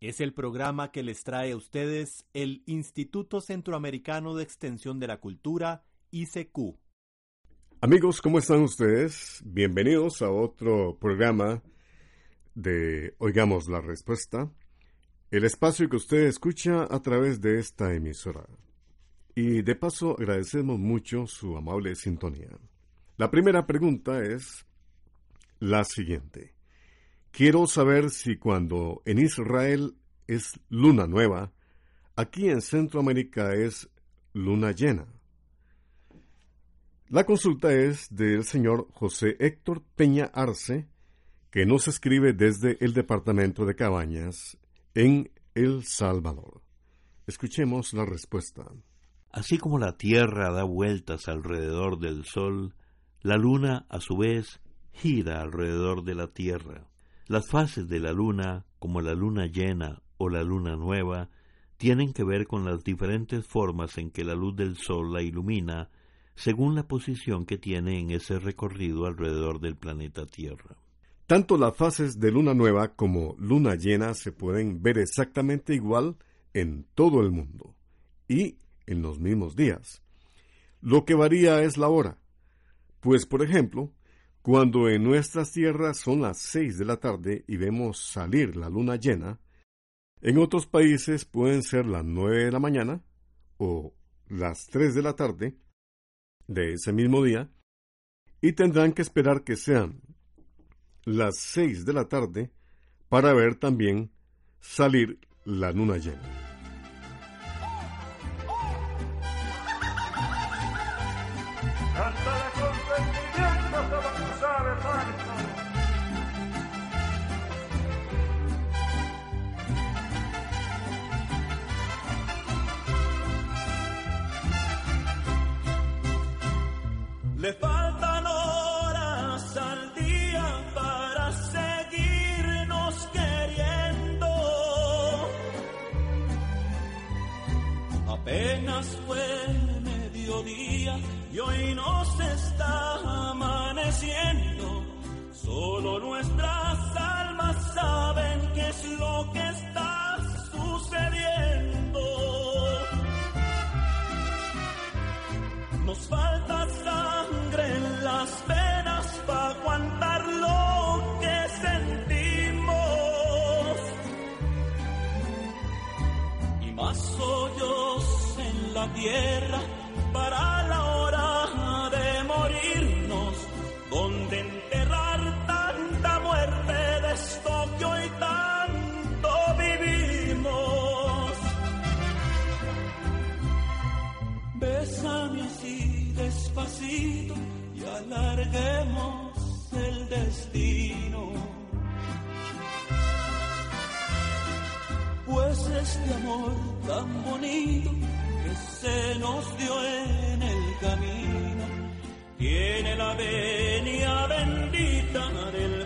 Es el programa que les trae a ustedes el Instituto Centroamericano de Extensión de la Cultura, ICQ. Amigos, ¿cómo están ustedes? Bienvenidos a otro programa de Oigamos la Respuesta, el espacio que usted escucha a través de esta emisora. Y de paso agradecemos mucho su amable sintonía. La primera pregunta es la siguiente. Quiero saber si cuando en Israel es luna nueva, aquí en Centroamérica es luna llena. La consulta es del señor José Héctor Peña Arce, que nos escribe desde el departamento de Cabañas, en El Salvador. Escuchemos la respuesta. Así como la Tierra da vueltas alrededor del Sol, la Luna, a su vez, gira alrededor de la Tierra. Las fases de la luna, como la luna llena o la luna nueva, tienen que ver con las diferentes formas en que la luz del sol la ilumina, según la posición que tiene en ese recorrido alrededor del planeta Tierra. Tanto las fases de luna nueva como luna llena se pueden ver exactamente igual en todo el mundo y en los mismos días. Lo que varía es la hora. Pues, por ejemplo, cuando en nuestras tierras son las seis de la tarde y vemos salir la luna llena, en otros países pueden ser las nueve de la mañana o las tres de la tarde de ese mismo día, y tendrán que esperar que sean las seis de la tarde para ver también salir la luna llena. Le faltan horas al día para seguirnos queriendo. Apenas fue mediodía y hoy nos está amaneciendo. Solo nuestras almas saben qué es lo que tierra para la hora de morirnos, donde enterrar tanta muerte de esto que hoy tanto vivimos. Bésame así despacito y alarguemos el destino. Pues este amor tan bonito se nos dio en el camino. Tiene la venia bendita del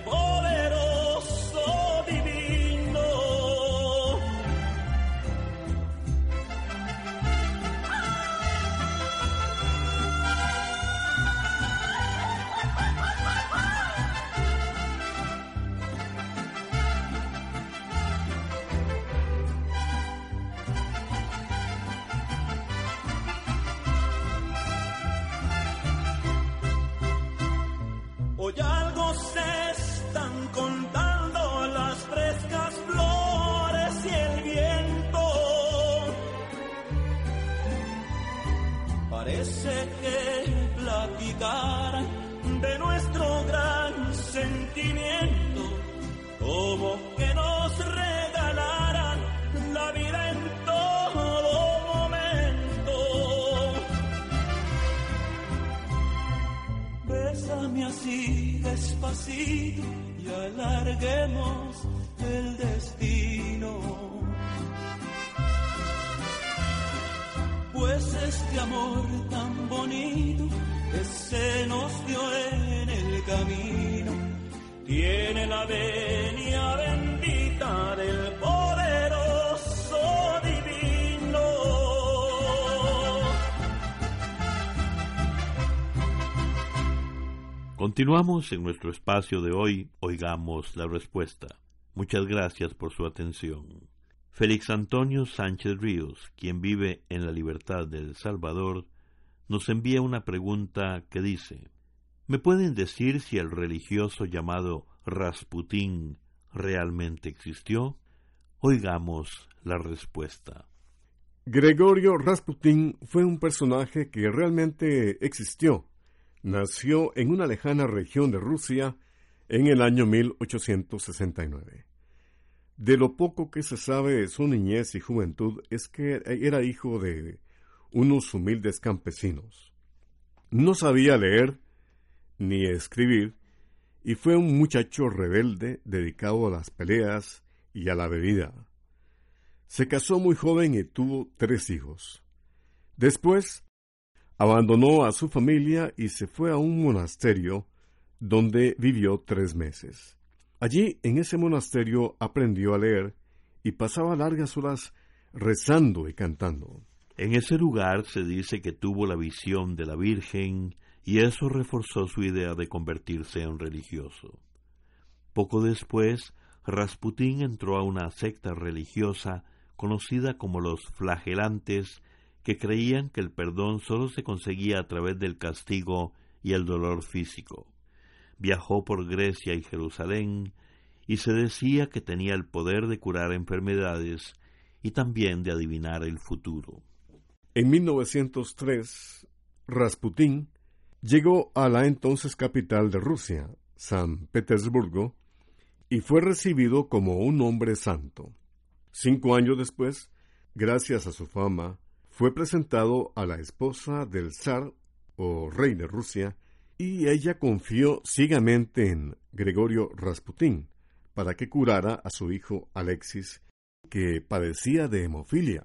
Continuamos en nuestro espacio de hoy, oigamos la respuesta. Muchas gracias por su atención. Félix Antonio Sánchez Ríos, quien vive en la libertad de El Salvador, nos envía una pregunta que dice, ¿Me pueden decir si el religioso llamado Rasputín realmente existió? Oigamos la respuesta. Gregorio Rasputín fue un personaje que realmente existió. Nació en una lejana región de Rusia en el año 1869. De lo poco que se sabe de su niñez y juventud es que era hijo de unos humildes campesinos. No sabía leer ni escribir y fue un muchacho rebelde dedicado a las peleas y a la bebida. Se casó muy joven y tuvo tres hijos. Después abandonó a su familia y se fue a un monasterio donde vivió tres meses. Allí, en ese monasterio, aprendió a leer y pasaba largas horas rezando y cantando. En ese lugar se dice que tuvo la visión de la Virgen y eso reforzó su idea de convertirse en religioso. Poco después, Rasputín entró a una secta religiosa conocida como los flagelantes, que creían que el perdón sólo se conseguía a través del castigo y el dolor físico viajó por Grecia y Jerusalén, y se decía que tenía el poder de curar enfermedades y también de adivinar el futuro. En 1903, Rasputín llegó a la entonces capital de Rusia, San Petersburgo, y fue recibido como un hombre santo. Cinco años después, gracias a su fama, fue presentado a la esposa del zar o rey de Rusia, y ella confió ciegamente en Gregorio Rasputín para que curara a su hijo Alexis, que padecía de hemofilia.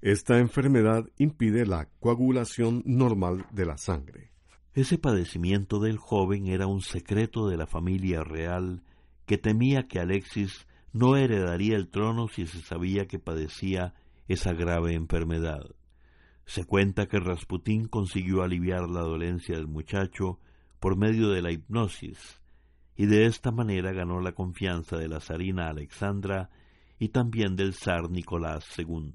Esta enfermedad impide la coagulación normal de la sangre. Ese padecimiento del joven era un secreto de la familia real que temía que Alexis no heredaría el trono si se sabía que padecía esa grave enfermedad. Se cuenta que Rasputín consiguió aliviar la dolencia del muchacho por medio de la hipnosis, y de esta manera ganó la confianza de la zarina Alexandra y también del zar Nicolás II.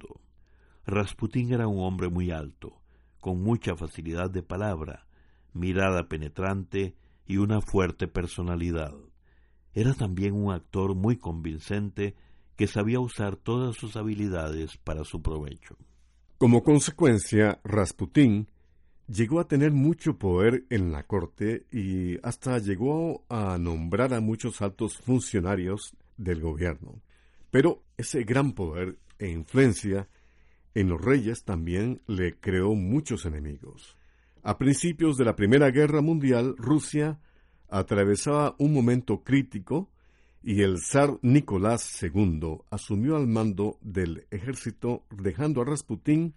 Rasputín era un hombre muy alto, con mucha facilidad de palabra, mirada penetrante y una fuerte personalidad. Era también un actor muy convincente que sabía usar todas sus habilidades para su provecho. Como consecuencia, Rasputín llegó a tener mucho poder en la corte y hasta llegó a nombrar a muchos altos funcionarios del gobierno. Pero ese gran poder e influencia en los reyes también le creó muchos enemigos. A principios de la Primera Guerra Mundial, Rusia atravesaba un momento crítico y el zar Nicolás II asumió al mando del ejército dejando a Rasputín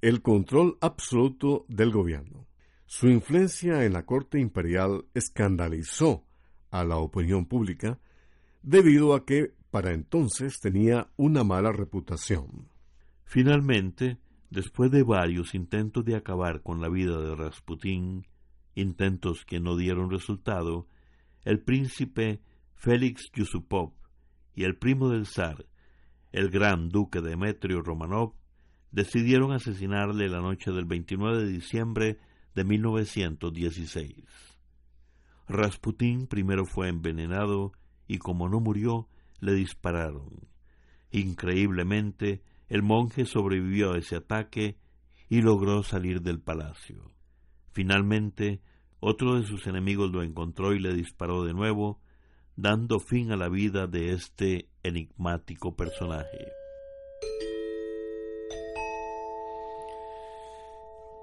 el control absoluto del gobierno. Su influencia en la corte imperial escandalizó a la opinión pública debido a que para entonces tenía una mala reputación. Finalmente, después de varios intentos de acabar con la vida de Rasputín, intentos que no dieron resultado, el príncipe Félix Yusupov y el primo del zar, el gran duque Demetrio Romanov, decidieron asesinarle la noche del 29 de diciembre de 1916. Rasputín primero fue envenenado y como no murió, le dispararon. Increíblemente, el monje sobrevivió a ese ataque y logró salir del palacio. Finalmente, otro de sus enemigos lo encontró y le disparó de nuevo, dando fin a la vida de este enigmático personaje.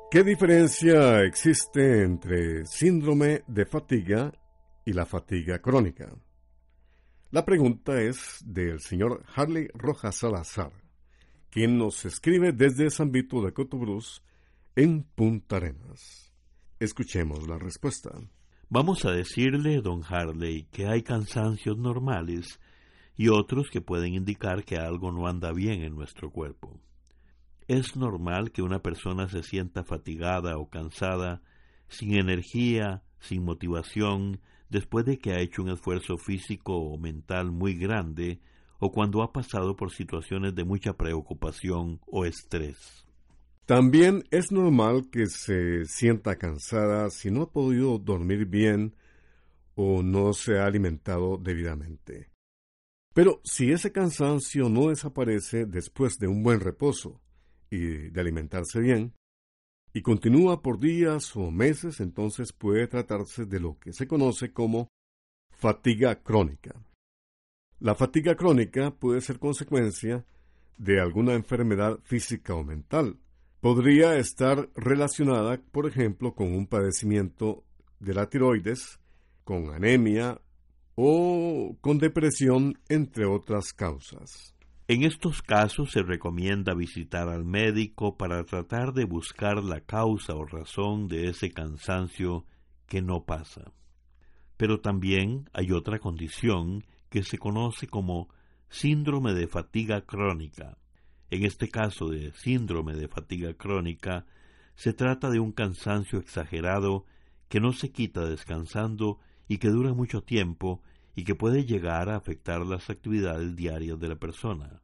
¿Qué diferencia existe entre síndrome de fatiga y la fatiga crónica? La pregunta es del señor Harley Rojas Salazar, quien nos escribe desde San Vito de Cotobruz, en Punta Arenas. Escuchemos la respuesta. Vamos a decirle, don Harley, que hay cansancios normales y otros que pueden indicar que algo no anda bien en nuestro cuerpo. Es normal que una persona se sienta fatigada o cansada, sin energía, sin motivación, después de que ha hecho un esfuerzo físico o mental muy grande o cuando ha pasado por situaciones de mucha preocupación o estrés. También es normal que se sienta cansada si no ha podido dormir bien o no se ha alimentado debidamente. Pero si ese cansancio no desaparece después de un buen reposo y de alimentarse bien, y continúa por días o meses, entonces puede tratarse de lo que se conoce como fatiga crónica. La fatiga crónica puede ser consecuencia de alguna enfermedad física o mental. Podría estar relacionada, por ejemplo, con un padecimiento de la tiroides, con anemia o con depresión, entre otras causas. En estos casos se recomienda visitar al médico para tratar de buscar la causa o razón de ese cansancio que no pasa. Pero también hay otra condición que se conoce como síndrome de fatiga crónica. En este caso de síndrome de fatiga crónica, se trata de un cansancio exagerado que no se quita descansando y que dura mucho tiempo y que puede llegar a afectar las actividades diarias de la persona.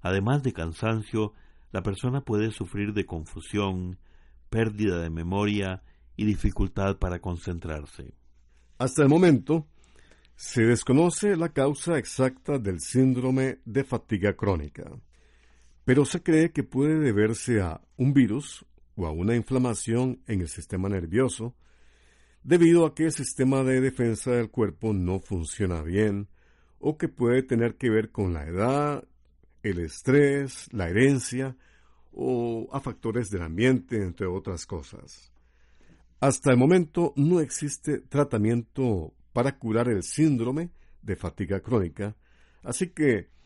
Además de cansancio, la persona puede sufrir de confusión, pérdida de memoria y dificultad para concentrarse. Hasta el momento, se desconoce la causa exacta del síndrome de fatiga crónica, pero se cree que puede deberse a un virus o a una inflamación en el sistema nervioso, debido a que el sistema de defensa del cuerpo no funciona bien o que puede tener que ver con la edad, el estrés, la herencia o a factores del ambiente, entre otras cosas. Hasta el momento no existe tratamiento para curar el síndrome de fatiga crónica, así que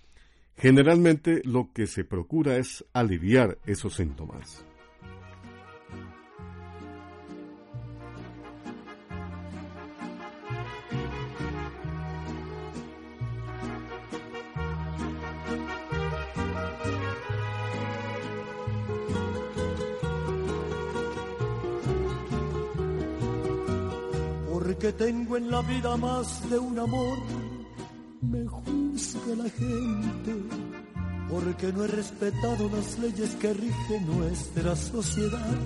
generalmente lo que se procura es aliviar esos síntomas. que tengo en la vida más de un amor, me juzga la gente, porque no he respetado las leyes que rigen nuestra sociedad.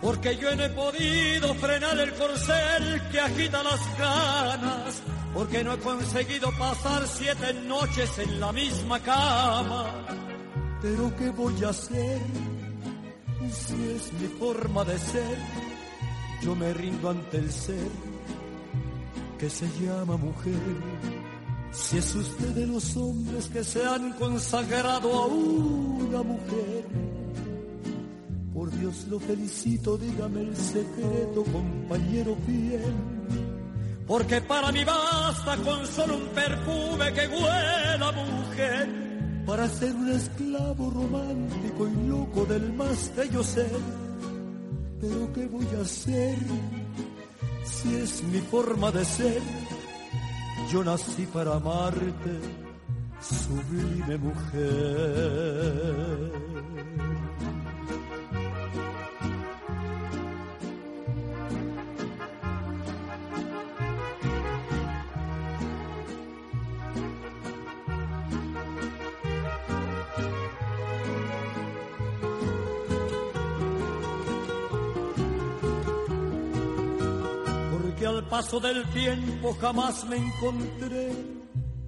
Porque yo no he podido frenar el corcel que agita las ganas, porque no he conseguido pasar siete noches en la misma cama. Pero ¿qué voy a hacer si es mi forma de ser? yo me rindo ante el ser que se llama mujer. Si es usted de los hombres que se han consagrado a una mujer, por Dios lo felicito, dígame el secreto, compañero fiel. Porque para mí basta con solo un perfume que huela mujer, para ser un esclavo romántico y loco del más bello ser pero ¿qué voy a hacer si es mi forma de ser? Yo nací para amarte, sublime mujer. Paso del tiempo jamás me encontré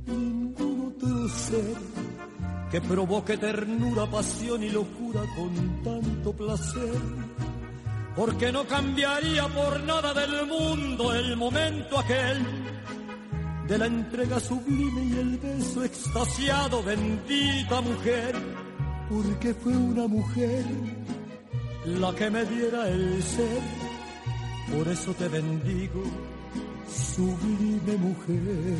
ningún otro ser que provoque ternura, pasión y locura con tanto placer. Porque no cambiaría por nada del mundo el momento aquel de la entrega sublime y el beso extasiado, bendita mujer, porque fue una mujer la que me diera el ser. Por eso te bendigo sublime mujer,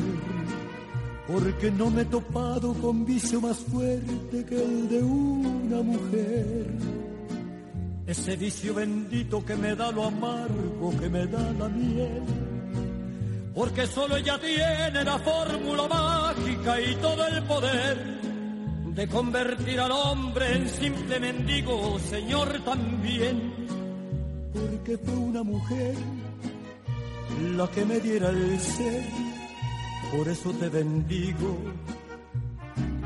porque no me he topado con vicio más fuerte que el de una mujer. ese vicio bendito que me da lo amargo, que me da la miel. Porque solo ella tiene la fórmula mágica y todo el poder de convertir al hombre en simple mendigo, Señor también. Porque fue una mujer la que me diera el ser, por eso te bendigo,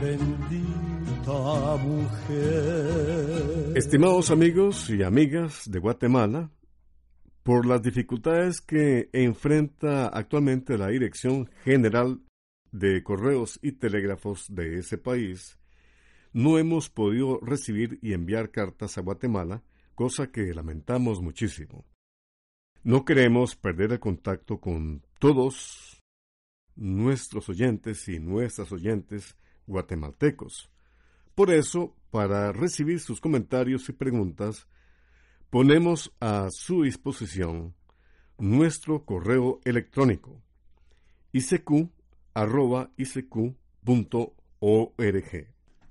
bendita mujer. Estimados amigos y amigas de Guatemala, por las dificultades que enfrenta actualmente la Dirección General de Correos y Telégrafos de ese país, no hemos podido recibir y enviar cartas a Guatemala, cosa que lamentamos muchísimo. No queremos perder el contacto con todos nuestros oyentes y nuestras oyentes guatemaltecos. Por eso, para recibir sus comentarios y preguntas, ponemos a su disposición nuestro correo electrónico icq.org.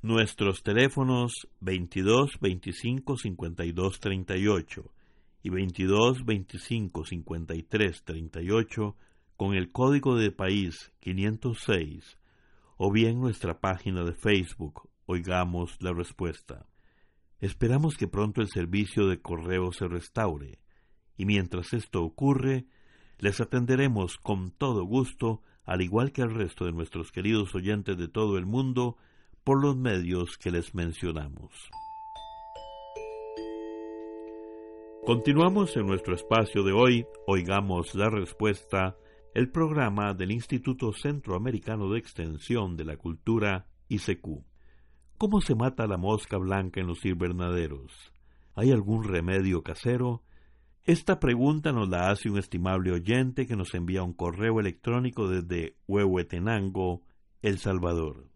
Nuestros teléfonos 22 25 52 38 y 22 25 53 38 con el código de país 506 o bien nuestra página de Facebook Oigamos la Respuesta. Esperamos que pronto el servicio de correo se restaure y mientras esto ocurre, les atenderemos con todo gusto, al igual que al resto de nuestros queridos oyentes de todo el mundo, por los medios que les mencionamos. Continuamos en nuestro espacio de hoy, oigamos la respuesta, el programa del Instituto Centroamericano de Extensión de la Cultura, ICQ. ¿Cómo se mata la mosca blanca en los invernaderos? ¿Hay algún remedio casero? Esta pregunta nos la hace un estimable oyente que nos envía un correo electrónico desde Huehuetenango, El Salvador.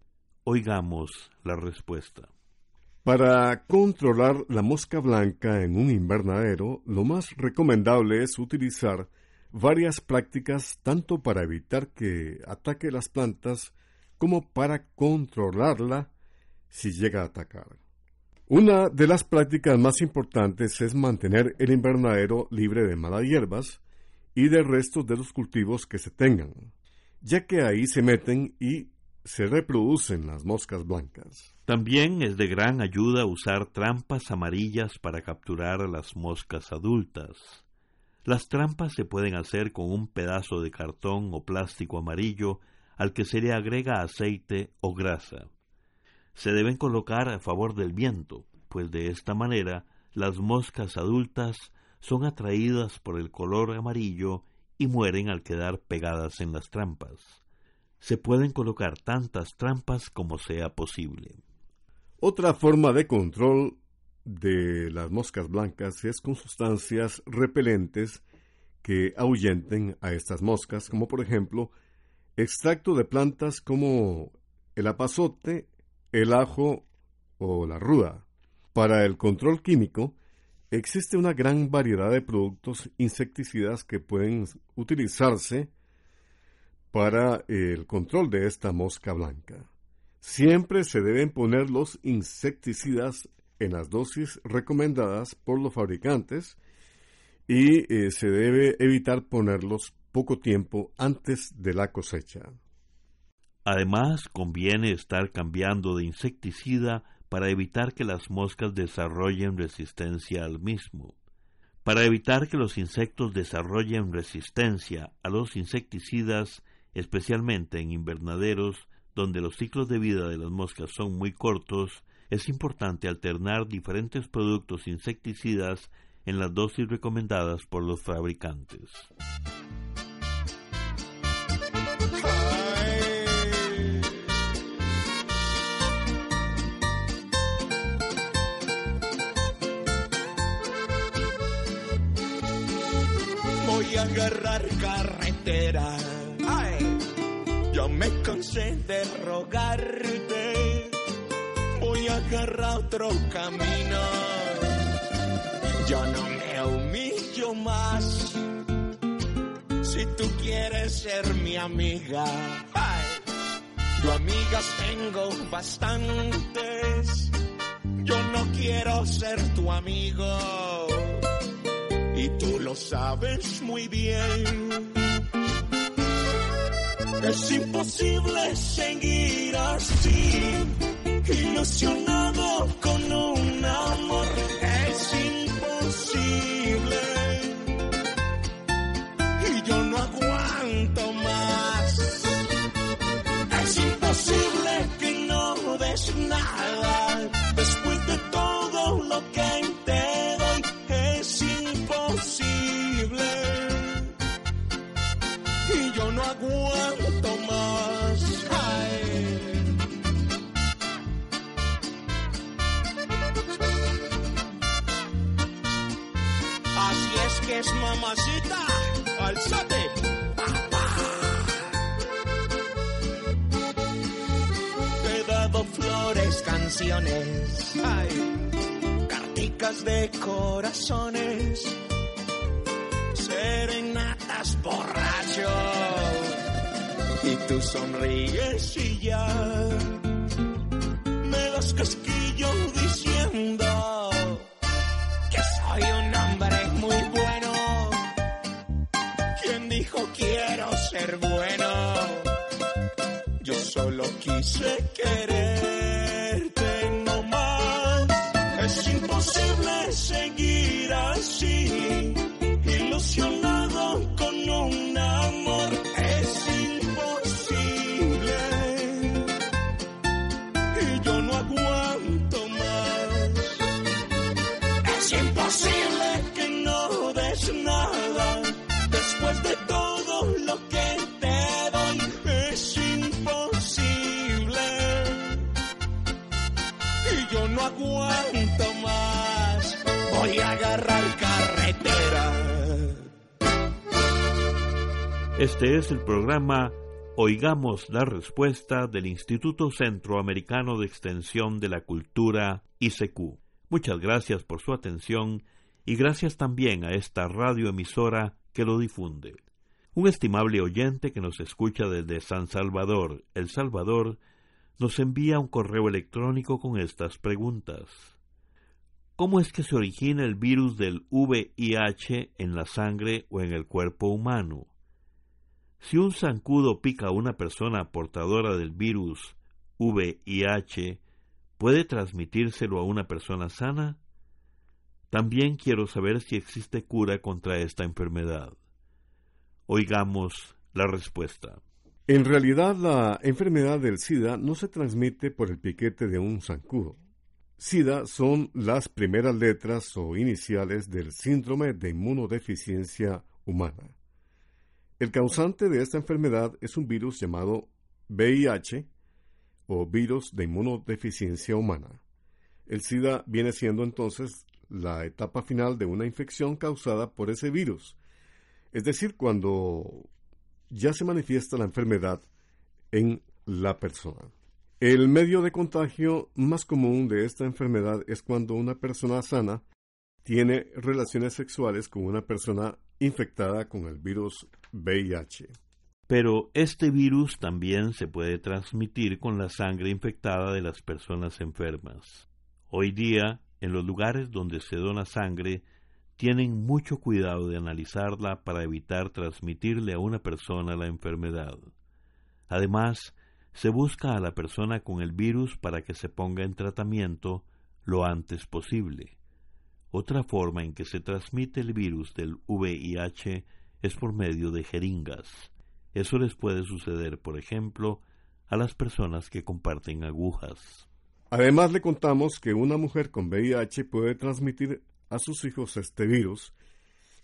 Oigamos la respuesta. Para controlar la mosca blanca en un invernadero, lo más recomendable es utilizar varias prácticas tanto para evitar que ataque las plantas como para controlarla si llega a atacar. Una de las prácticas más importantes es mantener el invernadero libre de malas hierbas y de restos de los cultivos que se tengan, ya que ahí se meten y se reproducen las moscas blancas. También es de gran ayuda usar trampas amarillas para capturar a las moscas adultas. Las trampas se pueden hacer con un pedazo de cartón o plástico amarillo al que se le agrega aceite o grasa. Se deben colocar a favor del viento, pues de esta manera las moscas adultas son atraídas por el color amarillo y mueren al quedar pegadas en las trampas se pueden colocar tantas trampas como sea posible. Otra forma de control de las moscas blancas es con sustancias repelentes que ahuyenten a estas moscas, como por ejemplo extracto de plantas como el apazote, el ajo o la ruda. Para el control químico, existe una gran variedad de productos insecticidas que pueden utilizarse para el control de esta mosca blanca. Siempre se deben poner los insecticidas en las dosis recomendadas por los fabricantes y eh, se debe evitar ponerlos poco tiempo antes de la cosecha. Además, conviene estar cambiando de insecticida para evitar que las moscas desarrollen resistencia al mismo. Para evitar que los insectos desarrollen resistencia a los insecticidas, especialmente en invernaderos donde los ciclos de vida de las moscas son muy cortos, es importante alternar diferentes productos insecticidas en las dosis recomendadas por los fabricantes. Voy a agarrar yo me cansé de rogarte, voy a agarrar otro camino. Yo no me humillo más. Si tú quieres ser mi amiga, yo amigas tengo bastantes. Yo no quiero ser tu amigo. Y tú lo sabes muy bien. Es imposible seguir así, ilusionado tú sonríes y ya me das casquillo diciendo que soy un hombre muy bueno. ¿Quién dijo quiero ser bueno? Yo solo quise quererte Este es el programa Oigamos la Respuesta del Instituto Centroamericano de Extensión de la Cultura, ICQ. Muchas gracias por su atención y gracias también a esta radioemisora que lo difunde. Un estimable oyente que nos escucha desde San Salvador, El Salvador, nos envía un correo electrónico con estas preguntas. ¿Cómo es que se origina el virus del VIH en la sangre o en el cuerpo humano? Si un zancudo pica a una persona portadora del virus VIH, ¿puede transmitírselo a una persona sana? También quiero saber si existe cura contra esta enfermedad. Oigamos la respuesta. En realidad, la enfermedad del SIDA no se transmite por el piquete de un zancudo. SIDA son las primeras letras o iniciales del síndrome de inmunodeficiencia humana. El causante de esta enfermedad es un virus llamado VIH o virus de inmunodeficiencia humana. El SIDA viene siendo entonces la etapa final de una infección causada por ese virus, es decir, cuando ya se manifiesta la enfermedad en la persona. El medio de contagio más común de esta enfermedad es cuando una persona sana tiene relaciones sexuales con una persona infectada con el virus VIH. Pero este virus también se puede transmitir con la sangre infectada de las personas enfermas. Hoy día, en los lugares donde se dona sangre, tienen mucho cuidado de analizarla para evitar transmitirle a una persona la enfermedad. Además, se busca a la persona con el virus para que se ponga en tratamiento lo antes posible. Otra forma en que se transmite el virus del VIH es por medio de jeringas. Eso les puede suceder, por ejemplo, a las personas que comparten agujas. Además le contamos que una mujer con VIH puede transmitir a sus hijos este virus,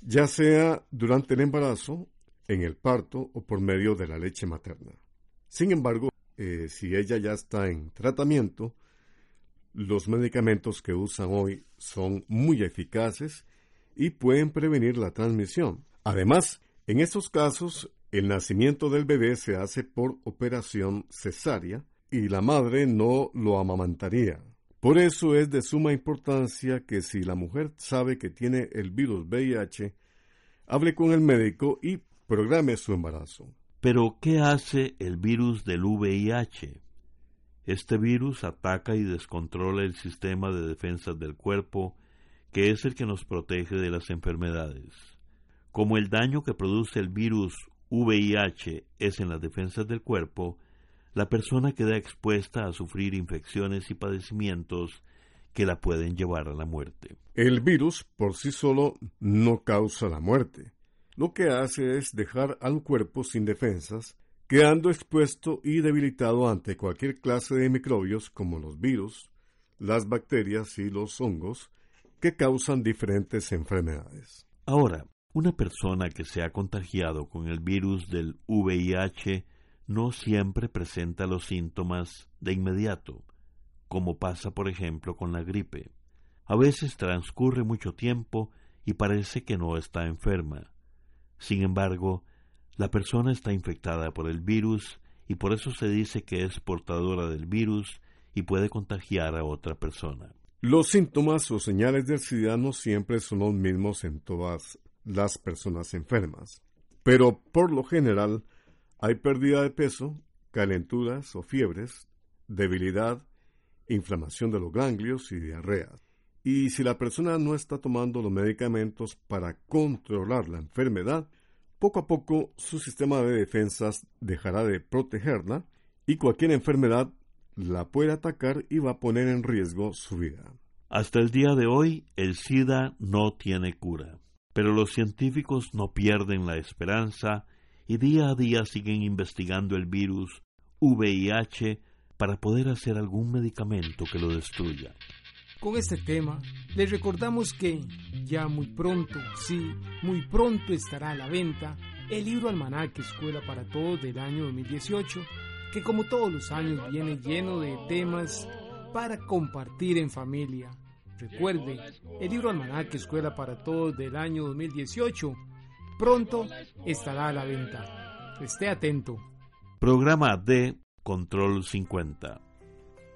ya sea durante el embarazo, en el parto o por medio de la leche materna. Sin embargo, eh, si ella ya está en tratamiento, los medicamentos que usan hoy son muy eficaces y pueden prevenir la transmisión. Además, en estos casos, el nacimiento del bebé se hace por operación cesárea y la madre no lo amamantaría. Por eso es de suma importancia que si la mujer sabe que tiene el virus VIH, hable con el médico y programe su embarazo. Pero, ¿qué hace el virus del VIH? Este virus ataca y descontrola el sistema de defensas del cuerpo, que es el que nos protege de las enfermedades. Como el daño que produce el virus VIH es en las defensas del cuerpo, la persona queda expuesta a sufrir infecciones y padecimientos que la pueden llevar a la muerte. El virus por sí solo no causa la muerte. Lo que hace es dejar al cuerpo sin defensas, quedando expuesto y debilitado ante cualquier clase de microbios como los virus, las bacterias y los hongos que causan diferentes enfermedades. Ahora, una persona que se ha contagiado con el virus del VIH no siempre presenta los síntomas de inmediato, como pasa por ejemplo con la gripe. A veces transcurre mucho tiempo y parece que no está enferma. Sin embargo, la persona está infectada por el virus y por eso se dice que es portadora del virus y puede contagiar a otra persona. Los síntomas o señales del SIDA no siempre son los mismos en todas las personas enfermas, pero por lo general hay pérdida de peso, calenturas o fiebres, debilidad, inflamación de los ganglios y diarrea. Y si la persona no está tomando los medicamentos para controlar la enfermedad, poco a poco su sistema de defensas dejará de protegerla y cualquier enfermedad la puede atacar y va a poner en riesgo su vida. Hasta el día de hoy, el SIDA no tiene cura, pero los científicos no pierden la esperanza y día a día siguen investigando el virus VIH para poder hacer algún medicamento que lo destruya. Con este tema, les recordamos que ya muy pronto, sí, muy pronto estará a la venta el libro Almanaque Escuela para Todos del año 2018, que como todos los años viene lleno de temas para compartir en familia. Recuerde, el libro Almanaque Escuela para Todos del año 2018 pronto estará a la venta. Esté atento. Programa de Control 50.